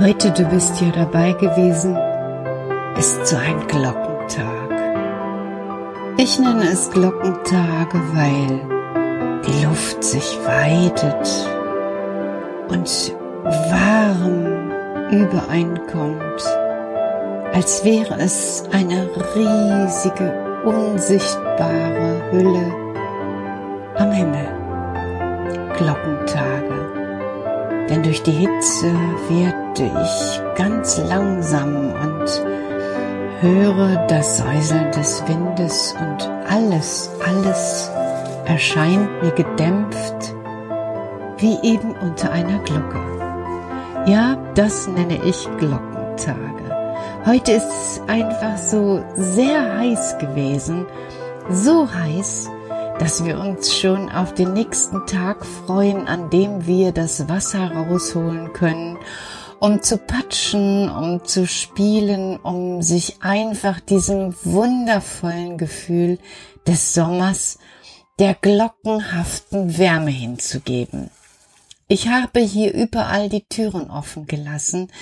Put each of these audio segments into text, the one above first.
Heute, du bist ja dabei gewesen, ist so ein Glockentag. Ich nenne es Glockentage, weil die Luft sich weitet und warm übereinkommt, als wäre es eine riesige, unsichtbare Hülle am Himmel. Glockentage denn durch die Hitze werde ich ganz langsam und höre das Säuseln des Windes und alles, alles erscheint mir gedämpft, wie eben unter einer Glocke. Ja, das nenne ich Glockentage. Heute ist es einfach so sehr heiß gewesen, so heiß, dass wir uns schon auf den nächsten Tag freuen, an dem wir das Wasser rausholen können, um zu patschen, um zu spielen, um sich einfach diesem wundervollen Gefühl des Sommers, der glockenhaften Wärme hinzugeben. Ich habe hier überall die Türen offen gelassen,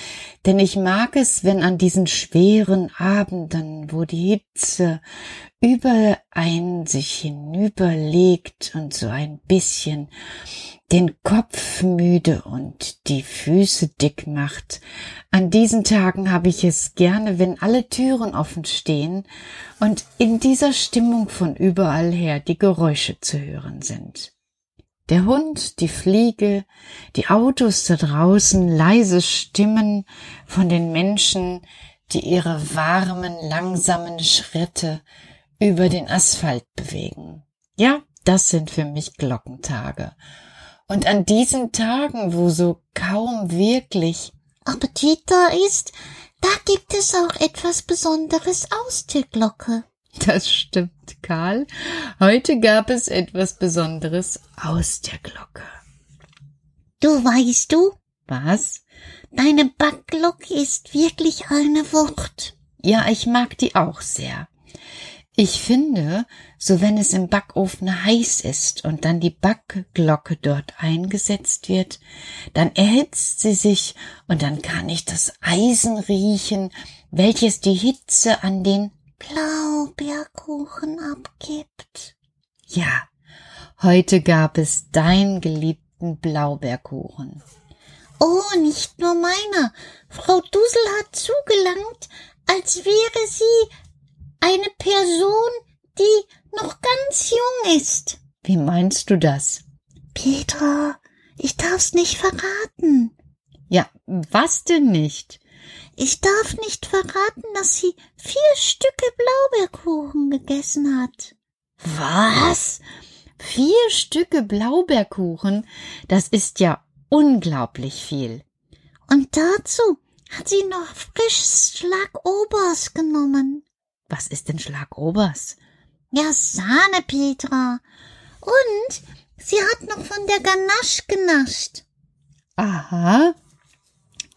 denn ich mag es, wenn an diesen schweren Abenden, wo die Hitze über ein sich hinüberlegt und so ein bisschen den Kopf müde und die Füße dick macht. An diesen Tagen habe ich es gerne, wenn alle Türen offen stehen und in dieser Stimmung von überall her die Geräusche zu hören sind. Der Hund, die Fliege, die Autos da draußen, leise Stimmen von den Menschen, die ihre warmen, langsamen Schritte über den Asphalt bewegen. Ja, das sind für mich Glockentage. Und an diesen Tagen, wo so kaum wirklich Appetit da ist, da gibt es auch etwas Besonderes aus der Glocke. Das stimmt, Karl. Heute gab es etwas Besonderes aus der Glocke. Du weißt du? Was? Deine Backglocke ist wirklich eine Wucht. Ja, ich mag die auch sehr. Ich finde, so wenn es im Backofen heiß ist und dann die Backglocke dort eingesetzt wird, dann erhitzt sie sich und dann kann ich das Eisen riechen, welches die Hitze an den Blaubeerkuchen abgibt. Ja, heute gab es deinen geliebten Blaubeerkuchen. Oh, nicht nur meiner. Frau Dusel hat zugelangt, als wäre sie eine Person, die noch ganz jung ist. Wie meinst du das? Petra, ich darf's nicht verraten. Ja, was denn nicht? Ich darf nicht verraten, dass sie vier Stücke Blaubeerkuchen gegessen hat. Was? Vier Stücke Blaubeerkuchen? Das ist ja unglaublich viel. Und dazu hat sie noch frisches Schlagobers genommen. Was ist denn Schlagobers? Ja, Sahne, Petra. Und sie hat noch von der Ganache genascht. Aha.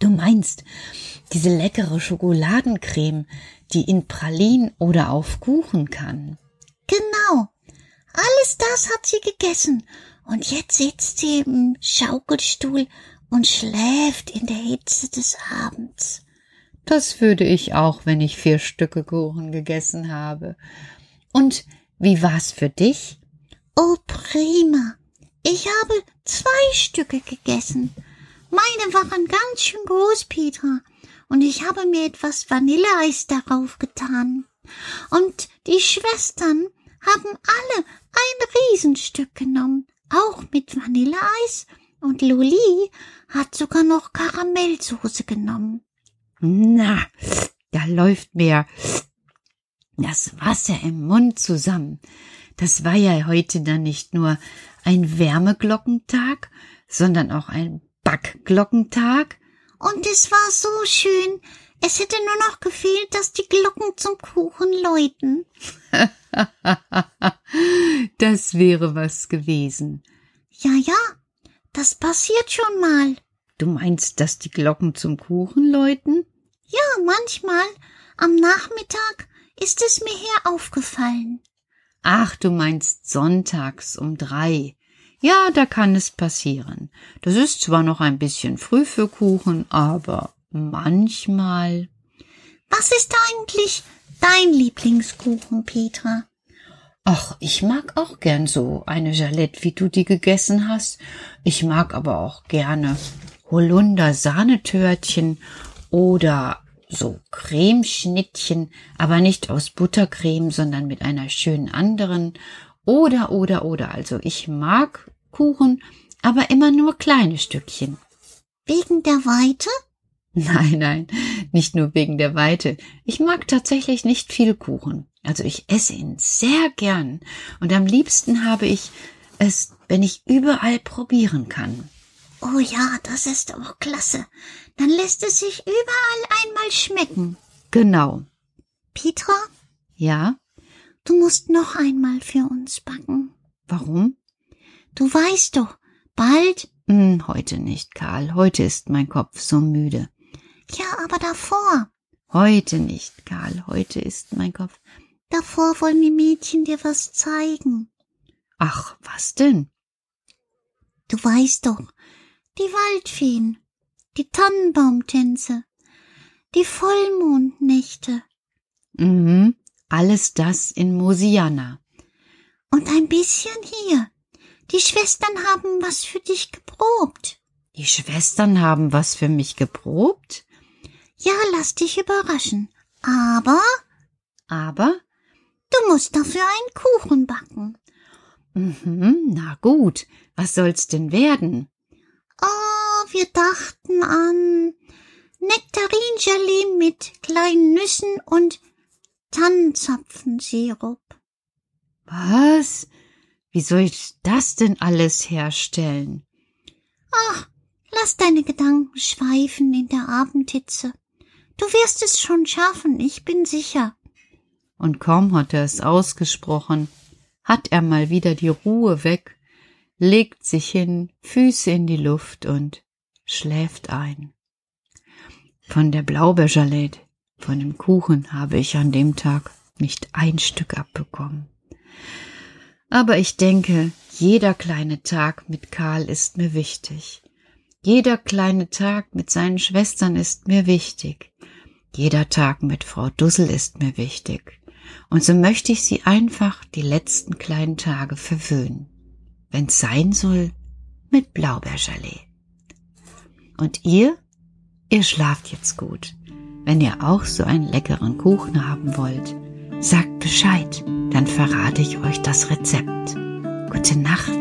Du meinst diese leckere Schokoladencreme, die in Pralinen oder auf Kuchen kann. Genau. Alles das hat sie gegessen. Und jetzt sitzt sie im Schaukelstuhl und schläft in der Hitze des Abends. Das würde ich auch, wenn ich vier Stücke Kuchen gegessen habe. Und wie war's für dich? Oh, prima. Ich habe zwei Stücke gegessen. Meine waren ganz schön groß, Petra, und ich habe mir etwas Vanilleeis darauf getan. Und die Schwestern haben alle ein Riesenstück genommen, auch mit Vanilleeis, und Luli hat sogar noch Karamellsoße genommen. Na, da läuft mir das Wasser im Mund zusammen. Das war ja heute dann nicht nur ein Wärmeglockentag, sondern auch ein Backglockentag. Und es war so schön. Es hätte nur noch gefehlt, dass die Glocken zum Kuchen läuten. das wäre was gewesen. Ja, ja, das passiert schon mal. Du meinst, dass die Glocken zum Kuchen läuten? Ja, manchmal. Am Nachmittag ist es mir her aufgefallen. Ach, du meinst sonntags um drei. Ja, da kann es passieren. Das ist zwar noch ein bisschen früh für Kuchen, aber Manchmal. Was ist eigentlich dein Lieblingskuchen, Petra? Ach, ich mag auch gern so eine Jalette, wie du die gegessen hast. Ich mag aber auch gerne Holunder-Sahnetörtchen oder so Cremeschnittchen, aber nicht aus Buttercreme, sondern mit einer schönen anderen. Oder, oder, oder. Also ich mag Kuchen, aber immer nur kleine Stückchen. Wegen der Weite? Nein, nein, nicht nur wegen der Weite. Ich mag tatsächlich nicht viel Kuchen. Also ich esse ihn sehr gern und am liebsten habe ich es, wenn ich überall probieren kann. Oh ja, das ist auch klasse. Dann lässt es sich überall einmal schmecken. Genau. Petra? Ja? Du musst noch einmal für uns backen. Warum? Du weißt doch, bald. Hm, heute nicht, Karl. Heute ist mein Kopf so müde. Ja, aber davor. Heute nicht, Karl. Heute ist mein Kopf. Davor wollen die Mädchen dir was zeigen. Ach, was denn? Du weißt doch, die Waldfeen, die Tannenbaumtänze, die Vollmondnächte. Mhm, alles das in Mosiana. Und ein bisschen hier. Die Schwestern haben was für dich geprobt. Die Schwestern haben was für mich geprobt? Ja, lass dich überraschen. Aber. Aber? Du musst dafür einen Kuchen backen. Mhm, na gut. Was soll's denn werden? Oh, wir dachten an Nektaringelee mit kleinen Nüssen und Tannenzapfensirup. Was? Wie soll ich das denn alles herstellen? Ach, lass deine Gedanken schweifen in der Abendhitze. Du wirst es schon schaffen, ich bin sicher. Und kaum hat er es ausgesprochen, hat er mal wieder die Ruhe weg, legt sich hin, Füße in die Luft und schläft ein. Von der Blaubeerjalette, von dem Kuchen habe ich an dem Tag nicht ein Stück abbekommen. Aber ich denke, jeder kleine Tag mit Karl ist mir wichtig. Jeder kleine Tag mit seinen Schwestern ist mir wichtig. Jeder Tag mit Frau Dussel ist mir wichtig. Und so möchte ich sie einfach die letzten kleinen Tage verwöhnen. Wenn's sein soll, mit Blaubeergelee. Und ihr? Ihr schlaft jetzt gut. Wenn ihr auch so einen leckeren Kuchen haben wollt, sagt Bescheid, dann verrate ich euch das Rezept. Gute Nacht.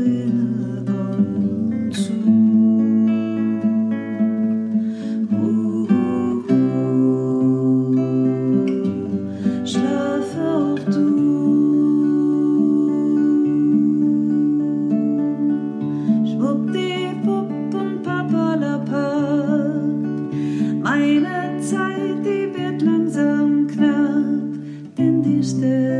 sisters.